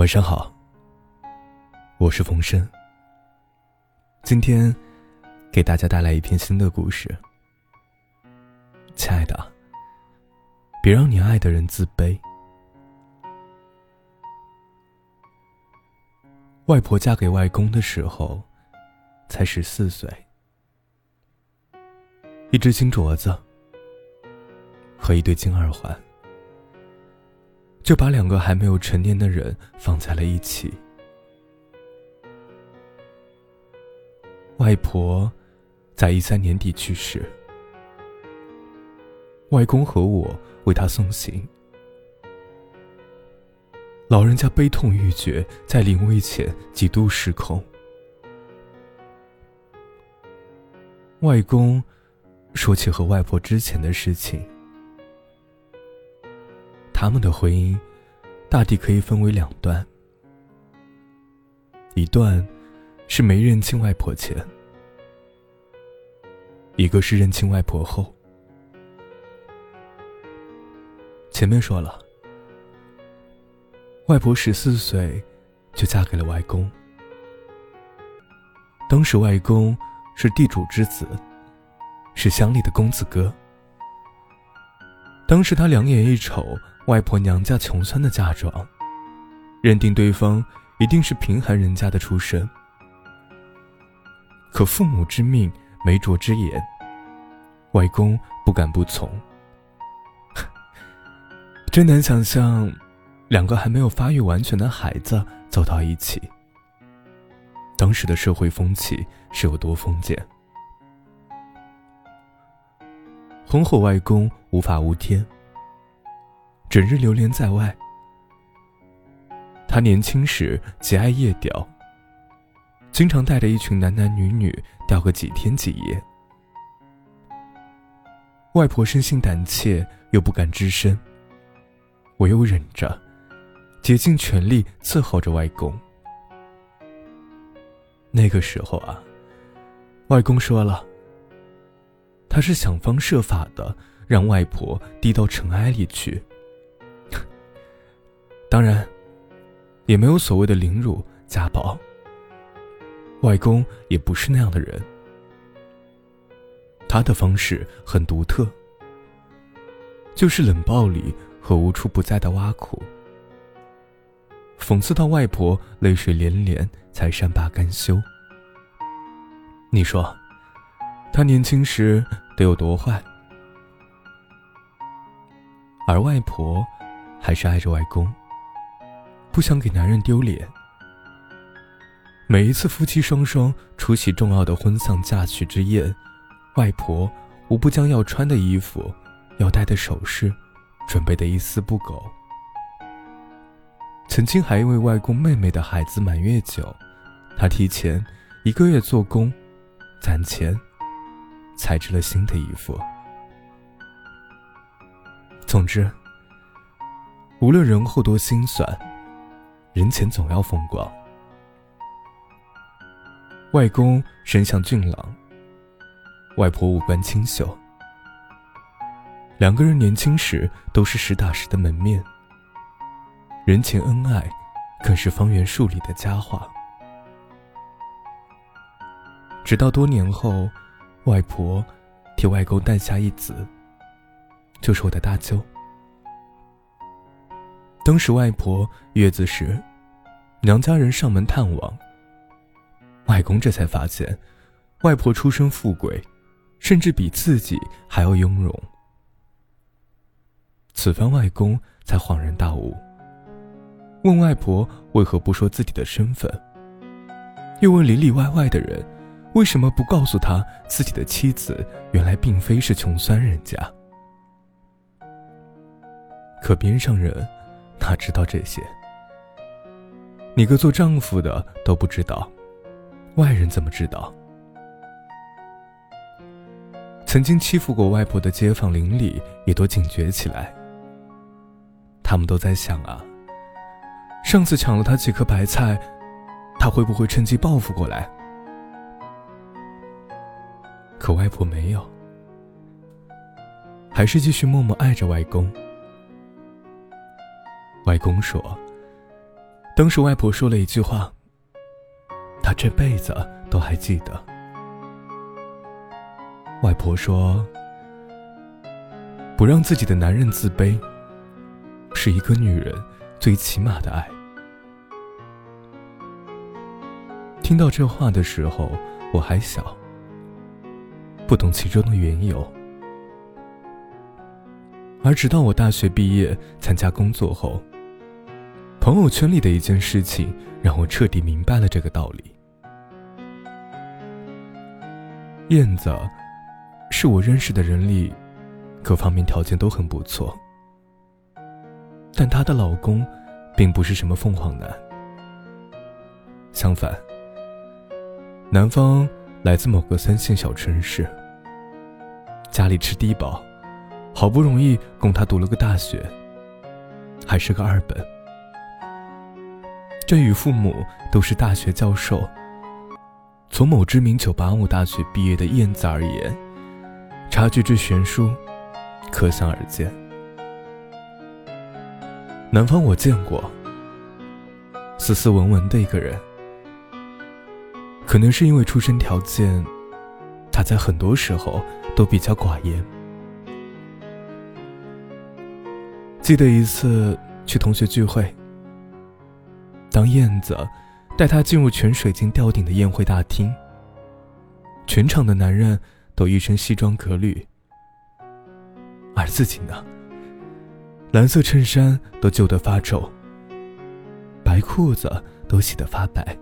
晚上好，我是冯生。今天给大家带来一篇新的故事。亲爱的，别让你爱的人自卑。外婆嫁给外公的时候，才十四岁，一只金镯子和一对金耳环。就把两个还没有成年的人放在了一起。外婆在一三年底去世，外公和我为她送行。老人家悲痛欲绝，在临危前几度失控。外公说起和外婆之前的事情。他们的婚姻，大抵可以分为两段。一段是没认亲外婆前，一个是认亲外婆后。前面说了，外婆十四岁就嫁给了外公，当时外公是地主之子，是乡里的公子哥。当时他两眼一瞅。外婆娘家穷酸的嫁妆，认定对方一定是贫寒人家的出身。可父母之命，媒妁之言，外公不敢不从。真难想象，两个还没有发育完全的孩子走到一起，当时的社会风气是有多封建。婚后，外公无法无天。整日流连在外。他年轻时极爱夜钓，经常带着一群男男女女钓个几天几夜。外婆生性胆怯，又不敢吱声，唯有忍着，竭尽全力伺候着外公。那个时候啊，外公说了，他是想方设法的让外婆低到尘埃里去。当然，也没有所谓的凌辱、家暴。外公也不是那样的人，他的方式很独特，就是冷暴力和无处不在的挖苦，讽刺到外婆泪水连连才善罢甘休。你说，他年轻时得有多坏？而外婆，还是爱着外公。不想给男人丢脸。每一次夫妻双双出席重要的婚丧嫁娶之宴，外婆无不将要穿的衣服、要戴的首饰准备的一丝不苟。曾经还因为外公妹妹的孩子满月酒，她提前一个月做工，攒钱，裁制了新的衣服。总之，无论人后多心酸。人前总要风光。外公身相俊朗，外婆五官清秀，两个人年轻时都是实打实的门面，人前恩爱，更是方圆数里的佳话。直到多年后，外婆替外公诞下一子，就是我的大舅。当时外婆月子时，娘家人上门探望。外公这才发现，外婆出身富贵，甚至比自己还要雍容。此番外公才恍然大悟，问外婆为何不说自己的身份，又问里里外外的人，为什么不告诉他自己的妻子原来并非是穷酸人家？可边上人。哪知道这些？你个做丈夫的都不知道，外人怎么知道？曾经欺负过外婆的街坊邻里也都警觉起来。他们都在想啊，上次抢了他几颗白菜，他会不会趁机报复过来？可外婆没有，还是继续默默爱着外公。外公说：“当时外婆说了一句话，她这辈子都还记得。外婆说：“不让自己的男人自卑，是一个女人最起码的爱。”听到这话的时候，我还小，不懂其中的缘由。而直到我大学毕业参加工作后，朋友圈里的一件事情让我彻底明白了这个道理。燕子。是我认识的人里，各方面条件都很不错。但她的老公，并不是什么凤凰男。相反，男方来自某个三线小城市，家里吃低保，好不容易供他读了个大学，还是个二本。这与父母都是大学教授，从某知名985大学毕业的燕子而言。差距之悬殊，可想而知。南方我见过，斯斯文文的一个人，可能是因为出身条件，他在很多时候都比较寡言。记得一次去同学聚会，当燕子带他进入全水晶吊顶的宴会大厅，全场的男人。都一身西装革履，而自己呢，蓝色衬衫都旧得发皱，白裤子都洗得发白，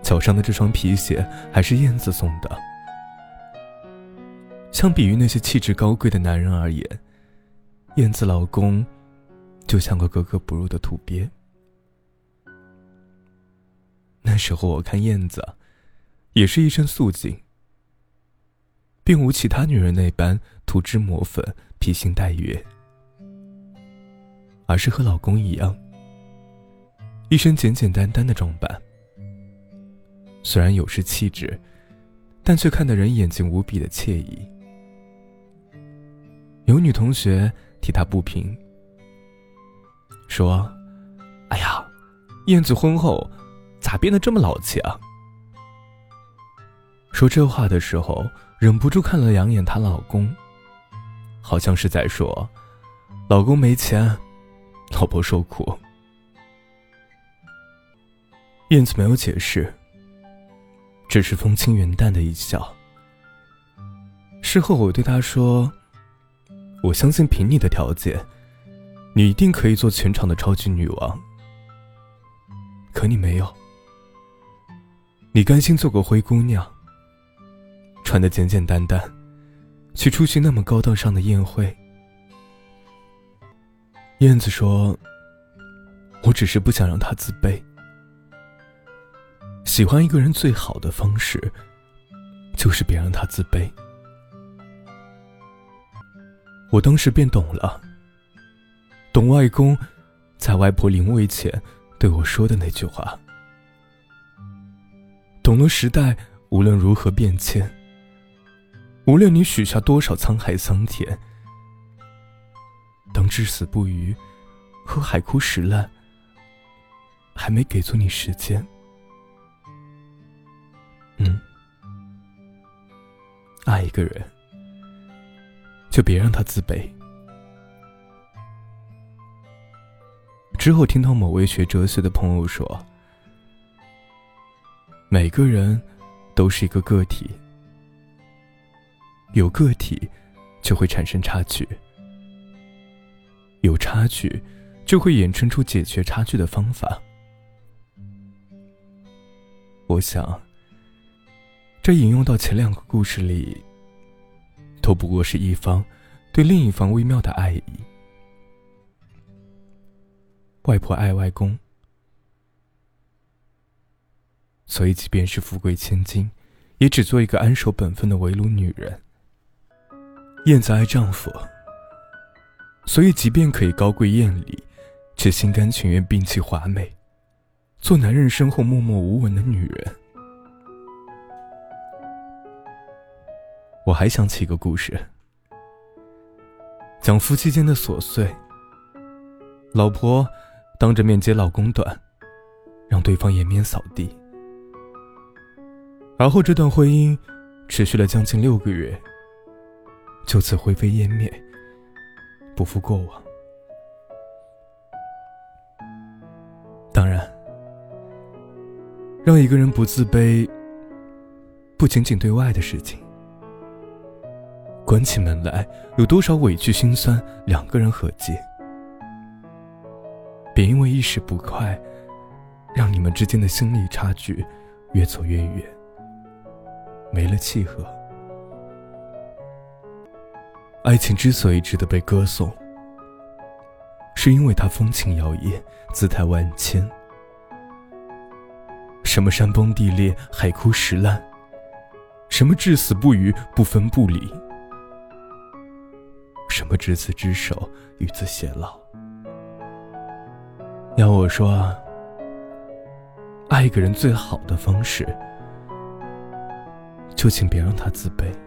脚上的这双皮鞋还是燕子送的。相比于那些气质高贵的男人而言，燕子老公就像个格格不入的土鳖。那时候我看燕子，也是一身素净。并无其他女人那般涂脂抹粉、披星戴月，而是和老公一样，一身简简单单的装扮。虽然有失气质，但却看得人眼睛无比的惬意。有女同学替他不平，说：“哎呀，燕子婚后咋变得这么老气啊？”说这话的时候。忍不住看了两眼她老公，好像是在说：“老公没钱，老婆受苦。”燕子没有解释，只是风轻云淡的一笑。事后我对她说：“我相信凭你的条件，你一定可以做全场的超级女王。可你没有，你甘心做个灰姑娘。”穿的简简单单，去出席那么高大上的宴会。燕子说：“我只是不想让他自卑。喜欢一个人最好的方式，就是别让他自卑。”我当时便懂了，懂外公在外婆临危前对我说的那句话，懂了时代无论如何变迁。无论你许下多少沧海桑田，当至死不渝和海枯石烂还没给足你时间，嗯，爱一个人就别让他自卑。之后听到某位学哲学的朋友说，每个人都是一个个体。有个体，就会产生差距；有差距，就会衍生出解决差距的方法。我想，这引用到前两个故事里，都不过是一方对另一方微妙的爱意。外婆爱外公，所以即便是富贵千金，也只做一个安守本分的围炉女人。燕子爱丈夫，所以即便可以高贵艳丽，却心甘情愿摒弃华美，做男人身后默默无闻的女人。我还想起一个故事，讲夫妻间的琐碎。老婆当着面揭老公短，让对方颜面扫地。而后这段婚姻持续了将近六个月，就此灰飞烟灭，不复过往。当然，让一个人不自卑，不仅仅对外的事情。关起门来，有多少委屈心酸，两个人和解，别因为一时不快，让你们之间的心理差距越走越远，没了契合。爱情之所以值得被歌颂，是因为它风情摇曳，姿态万千。什么山崩地裂，海枯石烂；什么至死不渝，不分不离。什么执子之手，与子偕老？要我说，爱一个人最好的方式，就请别让他自卑。